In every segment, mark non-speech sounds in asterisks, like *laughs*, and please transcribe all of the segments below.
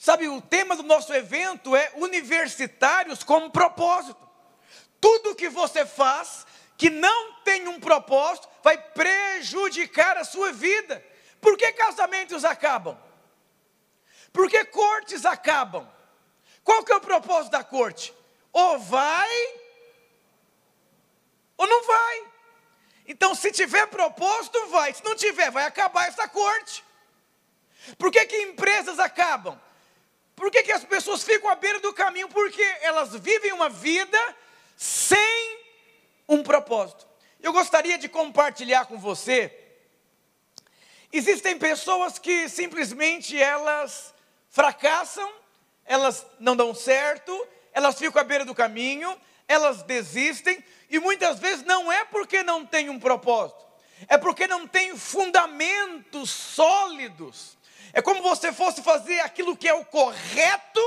Sabe, o tema do nosso evento é universitários como propósito. Tudo que você faz que não tem um propósito vai prejudicar a sua vida. Por que casamentos acabam? Por que cortes acabam? Qual que é o propósito da corte? Ou vai ou não vai. Então, se tiver propósito, vai. Se não tiver, vai acabar essa corte. Por que, que empresas acabam? Por que, que as pessoas ficam à beira do caminho? Porque elas vivem uma vida sem um propósito. Eu gostaria de compartilhar com você. Existem pessoas que simplesmente elas fracassam, elas não dão certo, elas ficam à beira do caminho, elas desistem, e muitas vezes não é porque não tem um propósito, é porque não tem fundamentos sólidos. É como você fosse fazer aquilo que é o correto,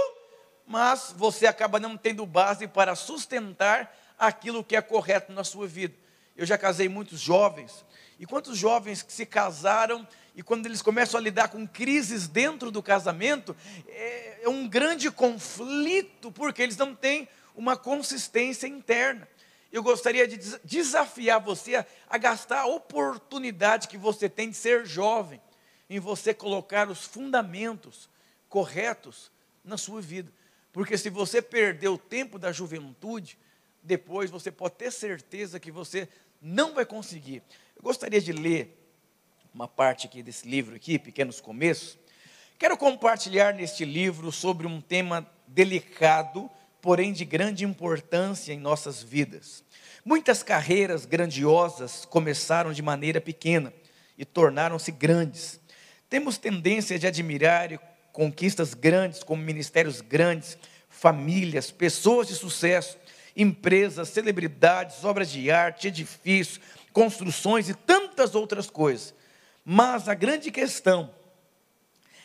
mas você acaba não tendo base para sustentar aquilo que é correto na sua vida. Eu já casei muitos jovens, e quantos jovens que se casaram e quando eles começam a lidar com crises dentro do casamento, é, é um grande conflito, porque eles não têm uma consistência interna. Eu gostaria de desafiar você a, a gastar a oportunidade que você tem de ser jovem em você colocar os fundamentos corretos na sua vida. Porque se você perder o tempo da juventude, depois você pode ter certeza que você não vai conseguir. Eu gostaria de ler uma parte aqui desse livro aqui, Pequenos Começos. Quero compartilhar neste livro sobre um tema delicado, porém de grande importância em nossas vidas. Muitas carreiras grandiosas começaram de maneira pequena e tornaram-se grandes. Temos tendência de admirar conquistas grandes, como ministérios grandes, famílias, pessoas de sucesso, empresas, celebridades, obras de arte, edifícios, construções e tantas outras coisas. Mas a grande questão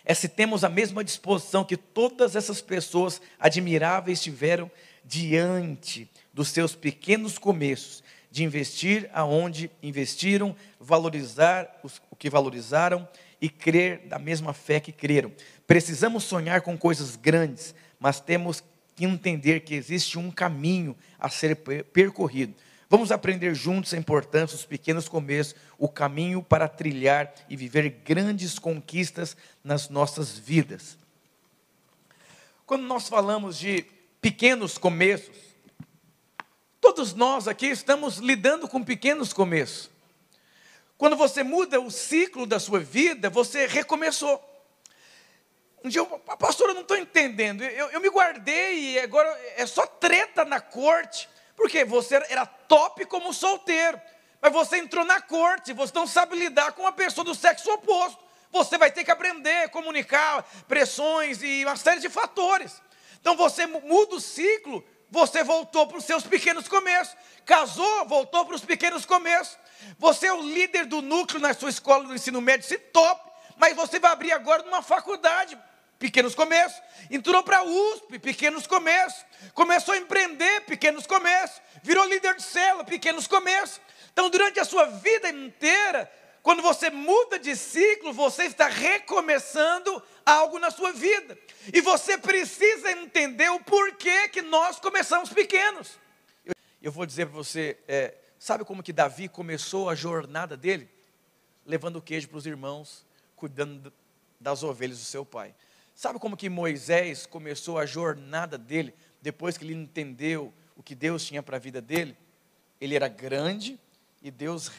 é se temos a mesma disposição que todas essas pessoas admiráveis tiveram diante dos seus pequenos começos, de investir aonde investiram, valorizar o que valorizaram e crer da mesma fé que creram. Precisamos sonhar com coisas grandes, mas temos que entender que existe um caminho a ser percorrido. Vamos aprender juntos a importância dos pequenos começos, o caminho para trilhar e viver grandes conquistas nas nossas vidas. Quando nós falamos de pequenos começos, todos nós aqui estamos lidando com pequenos começos. Quando você muda o ciclo da sua vida, você recomeçou. Um dia, eu, pastor, eu não estou entendendo. Eu, eu me guardei e agora é só treta na corte. Porque você era top como solteiro. Mas você entrou na corte, você não sabe lidar com uma pessoa do sexo oposto. Você vai ter que aprender, comunicar, pressões e uma série de fatores. Então você muda o ciclo, você voltou para os seus pequenos começos. Casou, voltou para os pequenos começos. Você é o líder do núcleo na sua escola do ensino médio, se top, mas você vai abrir agora numa faculdade, pequenos começos. Entrou para a USP, pequenos começos. Começou a empreender, pequenos começos. Virou líder de célula, pequenos começos. Então, durante a sua vida inteira, quando você muda de ciclo, você está recomeçando algo na sua vida. E você precisa entender o porquê que nós começamos pequenos. Eu, vou dizer para você, é, Sabe como que Davi começou a jornada dele? Levando queijo para os irmãos, cuidando das ovelhas do seu pai. Sabe como que Moisés começou a jornada dele, depois que ele entendeu o que Deus tinha para a vida dele? Ele era grande e Deus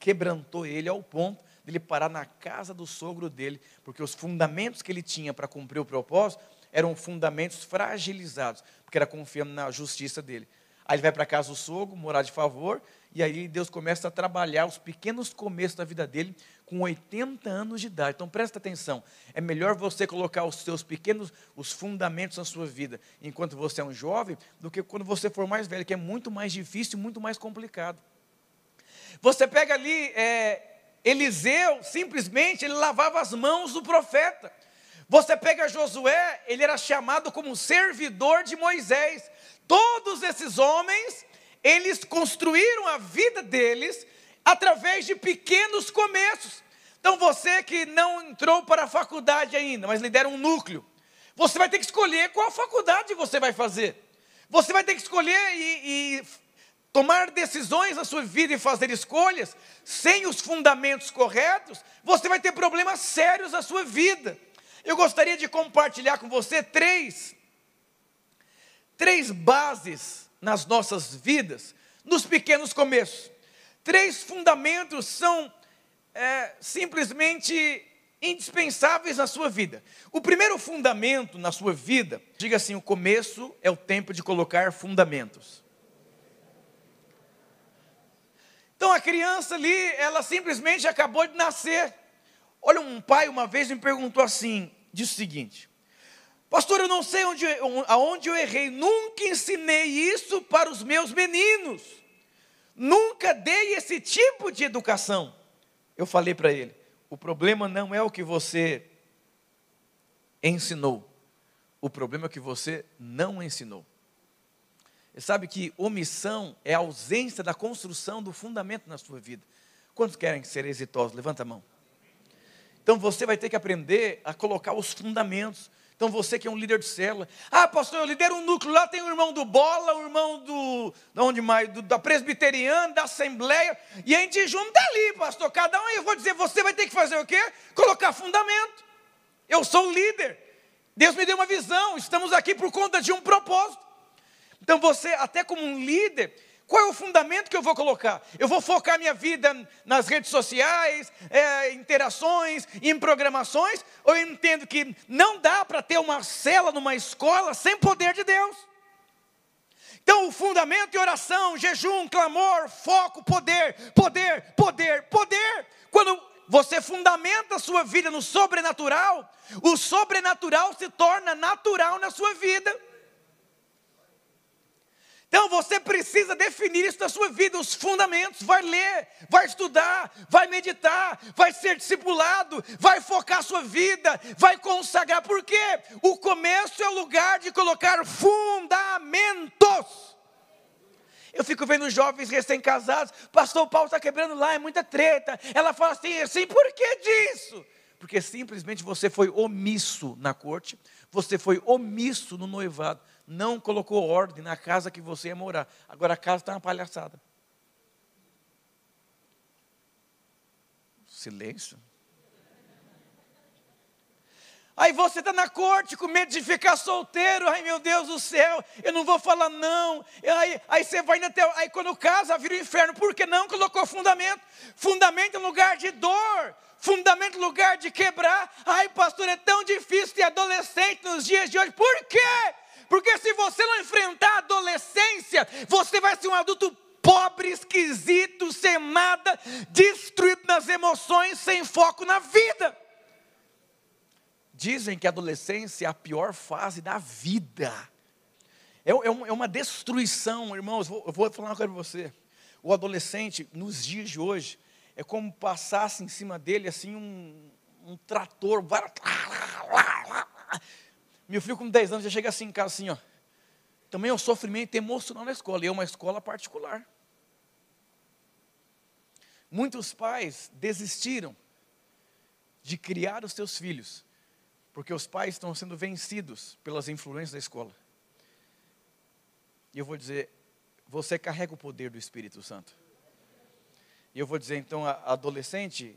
quebrantou ele ao ponto de ele parar na casa do sogro dele, porque os fundamentos que ele tinha para cumprir o propósito eram fundamentos fragilizados, porque era confiando na justiça dele. Aí ele vai para casa do sogro, morar de favor, e aí Deus começa a trabalhar os pequenos começos da vida dele com 80 anos de idade. Então presta atenção, é melhor você colocar os seus pequenos, os fundamentos na sua vida, enquanto você é um jovem, do que quando você for mais velho, que é muito mais difícil muito mais complicado. Você pega ali, é, Eliseu, simplesmente, ele lavava as mãos do profeta. Você pega Josué, ele era chamado como servidor de Moisés. Todos esses homens, eles construíram a vida deles através de pequenos começos. Então você que não entrou para a faculdade ainda, mas lidera um núcleo, Você vai ter que escolher qual faculdade você vai fazer. Você vai ter que escolher e, e tomar decisões na sua vida e fazer escolhas sem os fundamentos corretos. Você vai ter problemas sérios na sua vida. Eu gostaria de compartilhar com você três, três bases nas nossas vidas, nos pequenos começos. Três fundamentos são é, simplesmente indispensáveis na sua vida. O primeiro fundamento na sua vida, diga assim: o começo é o tempo de colocar fundamentos. Então a criança ali, ela simplesmente acabou de nascer. Olha, um pai uma vez me perguntou assim: disse o seguinte, pastor, eu não sei onde, aonde eu errei, nunca ensinei isso para os meus meninos, nunca dei esse tipo de educação. Eu falei para ele, o problema não é o que você ensinou, o problema é o que você não ensinou. Sabe que omissão é a ausência da construção do fundamento na sua vida. Quantos querem ser exitosos? Levanta a mão. Então você vai ter que aprender a colocar os fundamentos. Então você que é um líder de célula, ah, pastor, eu lidero um núcleo, lá tem o irmão do bola, o irmão do, de onde mais, do, da presbiteriana, da assembleia, e a gente junta ali, pastor, cada um, eu vou dizer, você vai ter que fazer o quê? Colocar fundamento. Eu sou o líder. Deus me deu uma visão, estamos aqui por conta de um propósito. Então você, até como um líder, qual é o fundamento que eu vou colocar? Eu vou focar minha vida nas redes sociais, é, interações, em programações? Ou eu entendo que não dá para ter uma cela numa escola sem poder de Deus? Então, o fundamento é oração, jejum, clamor, foco, poder, poder, poder, poder. Quando você fundamenta a sua vida no sobrenatural, o sobrenatural se torna natural na sua vida. Então você precisa definir isso na sua vida, os fundamentos. Vai ler, vai estudar, vai meditar, vai ser discipulado, vai focar a sua vida, vai consagrar. Por quê? O começo é o lugar de colocar fundamentos. Eu fico vendo jovens recém-casados, pastor Paulo está quebrando lá, é muita treta. Ela fala assim, assim, por que disso? Porque simplesmente você foi omisso na corte, você foi omisso no noivado não colocou ordem na casa que você ia morar. Agora a casa está uma palhaçada. Silêncio. Aí você está na corte com medo de ficar solteiro. Ai meu Deus do céu, eu não vou falar não. Aí, aí você vai até. Aí quando casa, vira o inferno. Por que não colocou fundamento? Fundamento é lugar de dor. Fundamento é lugar de quebrar. Ai, pastor, é tão difícil ter adolescente nos dias de hoje. Por quê? Porque se você não enfrentar a adolescência, você vai ser um adulto pobre, esquisito, sem nada, destruído nas emoções, sem foco na vida. Dizem que a adolescência é a pior fase da vida. É, é, é uma destruição, irmãos. eu vou falar uma coisa para você. O adolescente, nos dias de hoje, é como passasse em cima dele assim um, um trator. Meu filho com 10 anos já chega assim em casa assim, ó. Também é um sofrimento emocional na escola, e é uma escola particular. Muitos pais desistiram de criar os seus filhos, porque os pais estão sendo vencidos pelas influências da escola. E eu vou dizer, você carrega o poder do Espírito Santo. E eu vou dizer então, a adolescente,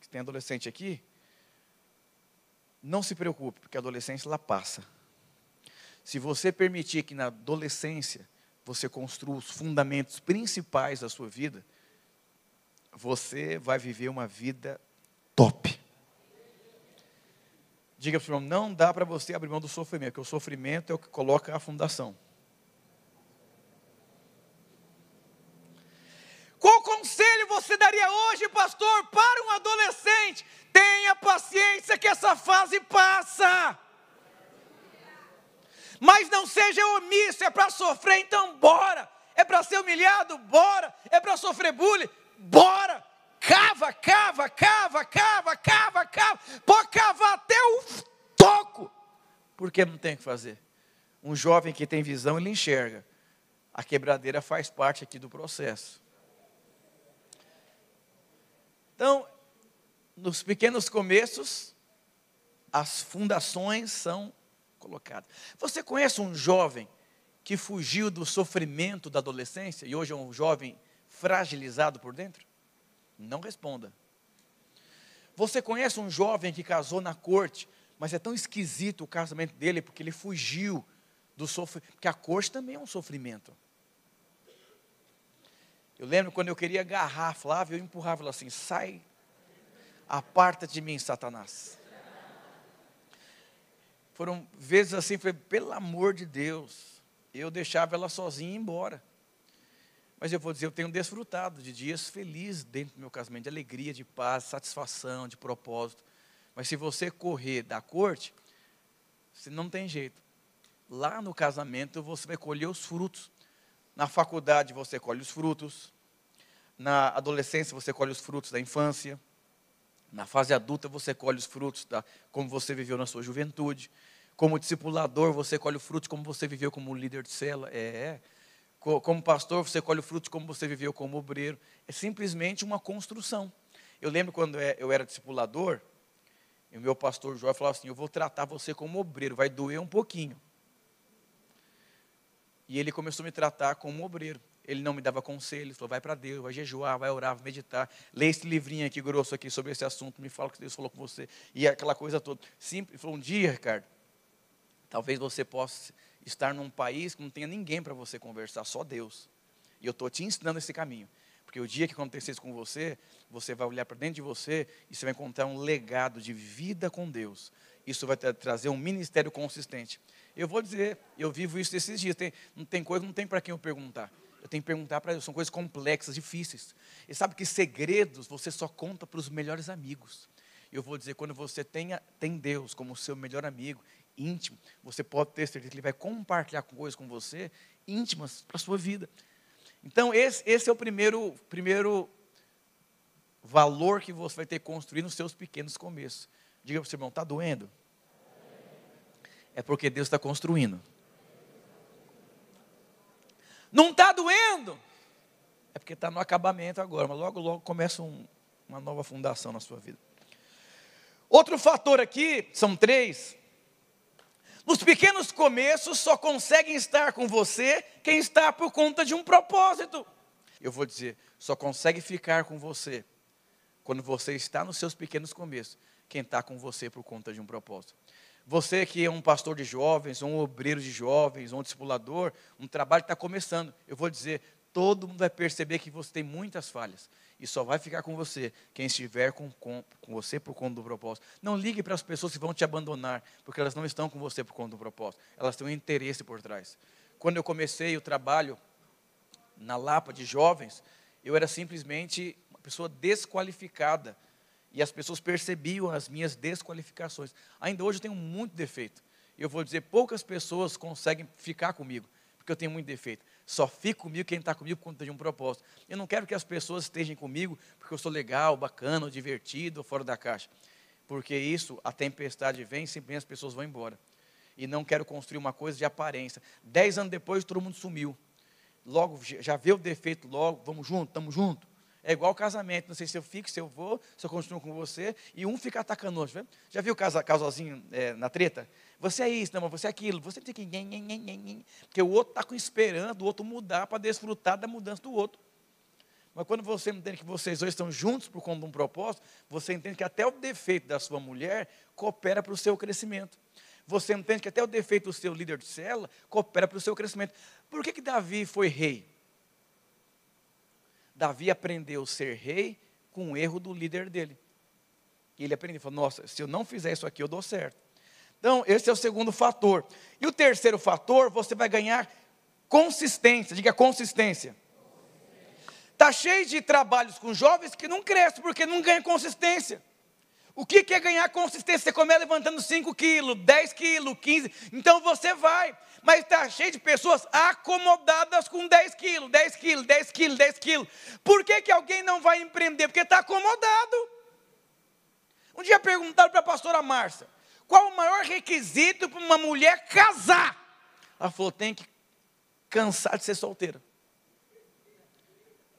que tem adolescente aqui, não se preocupe, porque a adolescência ela passa. Se você permitir que na adolescência você construa os fundamentos principais da sua vida, você vai viver uma vida top. Diga para o irmão, não dá para você abrir mão do sofrimento, porque o sofrimento é o que coloca a fundação. Qual conselho você daria hoje, pastor, para um adolescente? Tenha paciência que essa fase passa. Mas não seja omisso, é para sofrer, então bora. É para ser humilhado? Bora. É para sofrer bullying? Bora. Cava, cava, cava, cava, cava, cava. Pode cavar até o toco. Porque não tem o que fazer. Um jovem que tem visão, ele enxerga. A quebradeira faz parte aqui do processo. Então, nos pequenos começos, as fundações são colocada. Você conhece um jovem que fugiu do sofrimento da adolescência e hoje é um jovem fragilizado por dentro? Não responda. Você conhece um jovem que casou na corte, mas é tão esquisito o casamento dele porque ele fugiu do sofrimento, porque a corte também é um sofrimento. Eu lembro quando eu queria agarrar a Flávia, eu empurrava ela assim: sai, aparta de mim, Satanás. Foram vezes assim, foi pelo amor de Deus, eu deixava ela sozinha ir embora. Mas eu vou dizer, eu tenho desfrutado de dias felizes dentro do meu casamento, de alegria, de paz, satisfação, de propósito. Mas se você correr da corte, você não tem jeito. Lá no casamento você vai colher os frutos. Na faculdade você colhe os frutos. Na adolescência você colhe os frutos da infância. Na fase adulta você colhe os frutos da como você viveu na sua juventude. Como discipulador você colhe os frutos como você viveu como líder de cela. É, é. Como pastor você colhe o fruto como você viveu como obreiro. É simplesmente uma construção. Eu lembro quando é, eu era discipulador, e o meu pastor João falava assim: Eu vou tratar você como obreiro, vai doer um pouquinho. E ele começou a me tratar como obreiro. Ele não me dava conselhos, falou: vai para Deus, vai jejuar, vai orar, vai meditar. Lê esse livrinho aqui grosso aqui sobre esse assunto, me fala o que Deus falou com você. E aquela coisa toda. Simples. Falou: um dia, Ricardo, talvez você possa estar num país que não tenha ninguém para você conversar, só Deus. E eu estou te ensinando esse caminho. Porque o dia que acontecer isso com você, você vai olhar para dentro de você e você vai encontrar um legado de vida com Deus. Isso vai trazer um ministério consistente. Eu vou dizer, eu vivo isso esses dias. Tem, não tem coisa, não tem para quem eu perguntar. Eu tenho que perguntar para Deus. São coisas complexas, difíceis. E sabe que segredos você só conta para os melhores amigos. Eu vou dizer, quando você tenha, tem Deus como seu melhor amigo, íntimo, você pode ter certeza que Ele vai compartilhar coisas com você íntimas para a sua vida. Então, esse, esse é o primeiro, primeiro valor que você vai ter que construir nos seus pequenos começos. Diga para o seu irmão, está doendo? é porque Deus está construindo. Não está doendo, é porque está no acabamento agora, mas logo, logo começa um, uma nova fundação na sua vida. Outro fator aqui, são três. Nos pequenos começos só conseguem estar com você quem está por conta de um propósito. Eu vou dizer, só consegue ficar com você quando você está nos seus pequenos começos, quem está com você por conta de um propósito. Você que é um pastor de jovens, um obreiro de jovens, um discipulador, um trabalho que está começando, eu vou dizer, todo mundo vai perceber que você tem muitas falhas. E só vai ficar com você quem estiver com, com, com você por conta do propósito. Não ligue para as pessoas que vão te abandonar, porque elas não estão com você por conta do propósito. Elas têm um interesse por trás. Quando eu comecei o trabalho na Lapa de jovens, eu era simplesmente uma pessoa desqualificada e as pessoas percebiam as minhas desqualificações. Ainda hoje eu tenho muito defeito. Eu vou dizer, poucas pessoas conseguem ficar comigo, porque eu tenho muito defeito. Só fica comigo quem está comigo por conta de um propósito. Eu não quero que as pessoas estejam comigo porque eu sou legal, bacana, divertido, fora da caixa. Porque isso, a tempestade vem, simplesmente as pessoas vão embora. E não quero construir uma coisa de aparência. Dez anos depois, todo mundo sumiu. Logo, já vê o defeito logo, vamos junto, estamos juntos. É igual casamento, não sei se eu fico, se eu vou, se eu continuo com você, e um fica atacando o outro. Já viu o casalzinho é, na treta? Você é isso, não, mas você é aquilo. Você tem que. Porque o outro está esperando o outro mudar para desfrutar da mudança do outro. Mas quando você entende que vocês dois estão juntos por conta de um propósito, você entende que até o defeito da sua mulher coopera para o seu crescimento. Você entende que até o defeito do seu líder de célula coopera para o seu crescimento. Por que, que Davi foi rei? Davi aprendeu a ser rei com o erro do líder dele. E ele aprendeu, falou, nossa, se eu não fizer isso aqui, eu dou certo. Então, esse é o segundo fator. E o terceiro fator, você vai ganhar consistência, diga consistência. Está cheio de trabalhos com jovens que não crescem porque não ganham consistência. O que é ganhar consistência? Você começa levantando 5 quilos, 10 quilos, 15. Então você vai. Mas está cheio de pessoas acomodadas com 10 quilos, 10 quilos, 10 quilos, 10 quilos. Por que, que alguém não vai empreender? Porque está acomodado. Um dia perguntaram para a pastora Márcia: qual o maior requisito para uma mulher casar? Ela falou: tem que cansar de ser solteira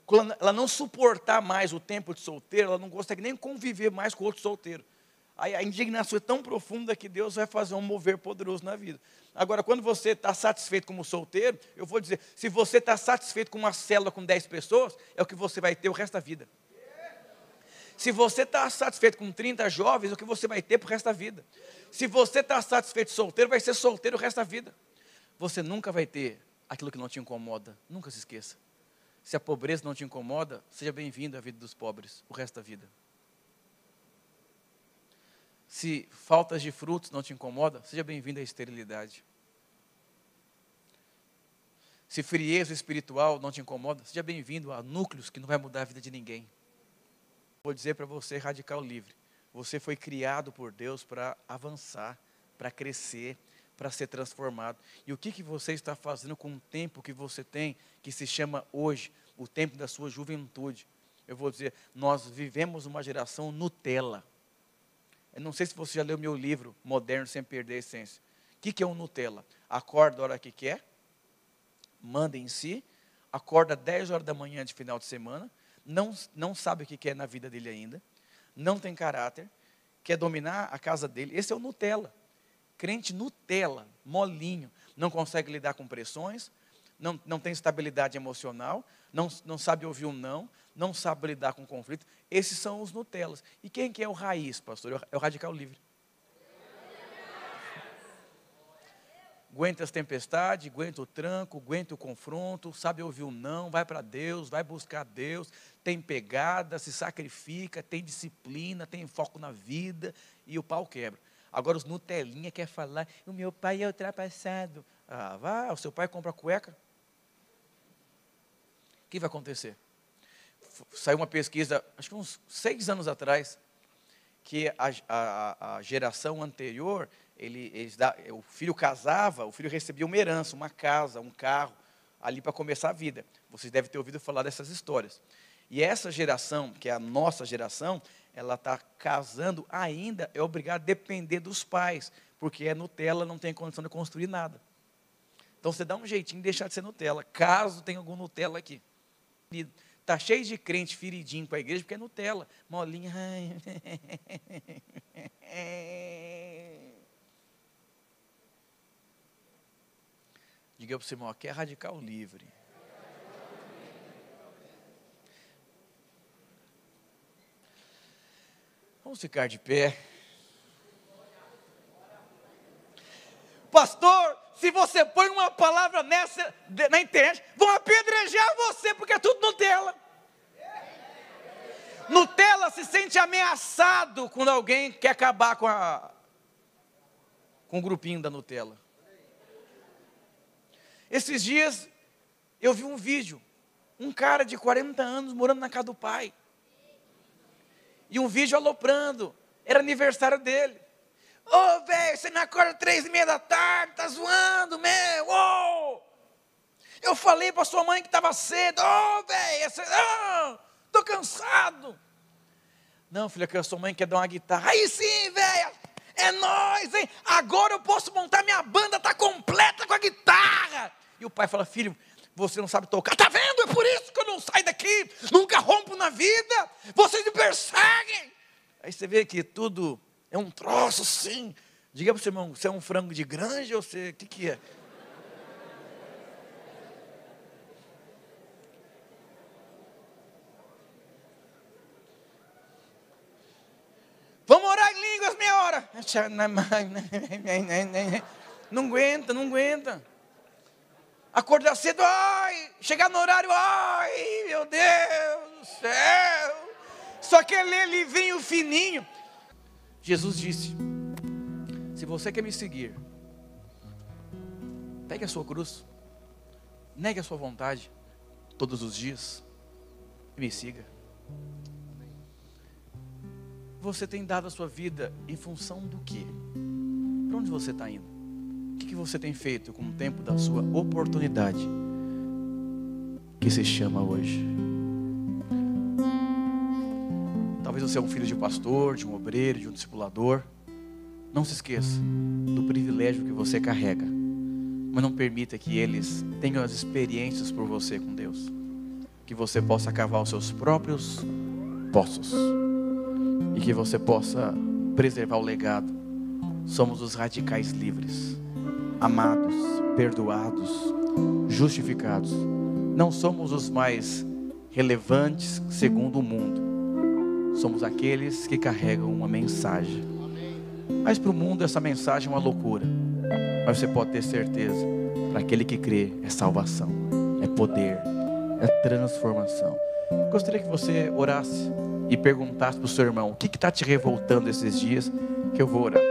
quando ela não suportar mais o tempo de solteiro, ela não consegue nem conviver mais com outro solteiro. A indignação é tão profunda que Deus vai fazer um mover poderoso na vida. Agora, quando você está satisfeito como solteiro, eu vou dizer, se você está satisfeito com uma célula com 10 pessoas, é o que você vai ter o resto da vida. Se você está satisfeito com 30 jovens, é o que você vai ter para o resto da vida. Se você está satisfeito solteiro, vai ser solteiro o resto da vida. Você nunca vai ter aquilo que não te incomoda. Nunca se esqueça. Se a pobreza não te incomoda, seja bem-vindo à vida dos pobres o resto da vida. Se faltas de frutos não te incomoda, seja bem-vindo à esterilidade. Se frieza espiritual não te incomoda, seja bem-vindo a núcleos que não vai mudar a vida de ninguém. Vou dizer para você, radical livre, você foi criado por Deus para avançar, para crescer, para ser transformado. E o que, que você está fazendo com o tempo que você tem, que se chama hoje, o tempo da sua juventude? Eu vou dizer, nós vivemos uma geração Nutella. Eu não sei se você já leu meu livro, Moderno Sem Perder a Essência. O que, que é um Nutella? Acorda a hora que quer, manda em si, acorda 10 horas da manhã de final de semana, não, não sabe o que quer na vida dele ainda, não tem caráter, quer dominar a casa dele. Esse é o Nutella. Crente Nutella, molinho, não consegue lidar com pressões, não, não tem estabilidade emocional, não, não sabe ouvir um não, não sabe lidar com conflito. Esses são os Nutellas. E quem que é o raiz, pastor? É o radical livre. Aguenta as tempestades, aguenta o tranco, aguenta o confronto, sabe ouvir o não, vai para Deus, vai buscar Deus, tem pegada, se sacrifica, tem disciplina, tem foco na vida e o pau quebra. Agora os Nutelinha quer falar, o meu pai é ultrapassado. Ah, vá, o seu pai compra cueca. O que vai acontecer? Saiu uma pesquisa, acho que uns seis anos atrás, que a, a, a geração anterior, ele, eles o filho casava, o filho recebia uma herança, uma casa, um carro, ali para começar a vida. Vocês devem ter ouvido falar dessas histórias. E essa geração, que é a nossa geração, ela está casando ainda, é obrigada a depender dos pais, porque é Nutella, não tem condição de construir nada. Então você dá um jeitinho de deixar de ser Nutella, caso tenha algum Nutella aqui. Está cheio de crente feridinho para a igreja, porque é Nutella, molinha. *laughs* Diga para o seu irmão, aqui é radical livre. Vamos ficar de pé. Pastor, se você põe uma palavra nessa na internet, vão apedrejar você, porque é tudo Nutella. Nutella se sente ameaçado quando alguém quer acabar com, a, com o grupinho da Nutella. Esses dias eu vi um vídeo, um cara de 40 anos morando na casa do pai e um vídeo aloprando. Era aniversário dele. Ô, oh, velho, você me acorda três e meia da tarde, tá zoando, meu, oh! Eu falei para sua mãe que estava cedo, ô, oh, velho, oh, tô cansado. Não, filha, que a sua mãe quer dar uma guitarra. Aí sim, velho, é nós, hein? Agora eu posso montar minha banda, tá completa com a guitarra. E o pai fala, filho, você não sabe tocar. Tá vendo? É por isso que eu não saio daqui, nunca rompo na vida. Vocês me perseguem. Aí você vê que tudo é um troço, sim. Diga para o seu irmão, você é um frango de granja ou você, o que, que é? Vamos orar em línguas meia hora. Não aguenta, não aguenta acordar cedo, ai, chegar no horário, ai, meu Deus do céu. Só quer ler livrinho fininho. Jesus disse: Se você quer me seguir, pegue a sua cruz, negue a sua vontade todos os dias e me siga. Você tem dado a sua vida em função do quê? Para onde você está indo? O que, você tem feito com o tempo da sua oportunidade, que se chama hoje? Você é um filho de pastor, de um obreiro, de um discipulador. Não se esqueça do privilégio que você carrega, mas não permita que eles tenham as experiências por você com Deus. Que você possa cavar os seus próprios poços e que você possa preservar o legado. Somos os radicais livres, amados, perdoados, justificados. Não somos os mais relevantes segundo o mundo. Somos aqueles que carregam uma mensagem. Mas para o mundo essa mensagem é uma loucura. Mas você pode ter certeza, para aquele que crê, é salvação, é poder, é transformação. Gostaria que você orasse e perguntasse para o seu irmão: o que está te revoltando esses dias? Que eu vou orar.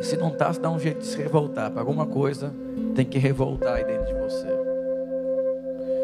E se não está, dá um jeito de se revoltar. Para alguma coisa tem que revoltar aí dentro de você.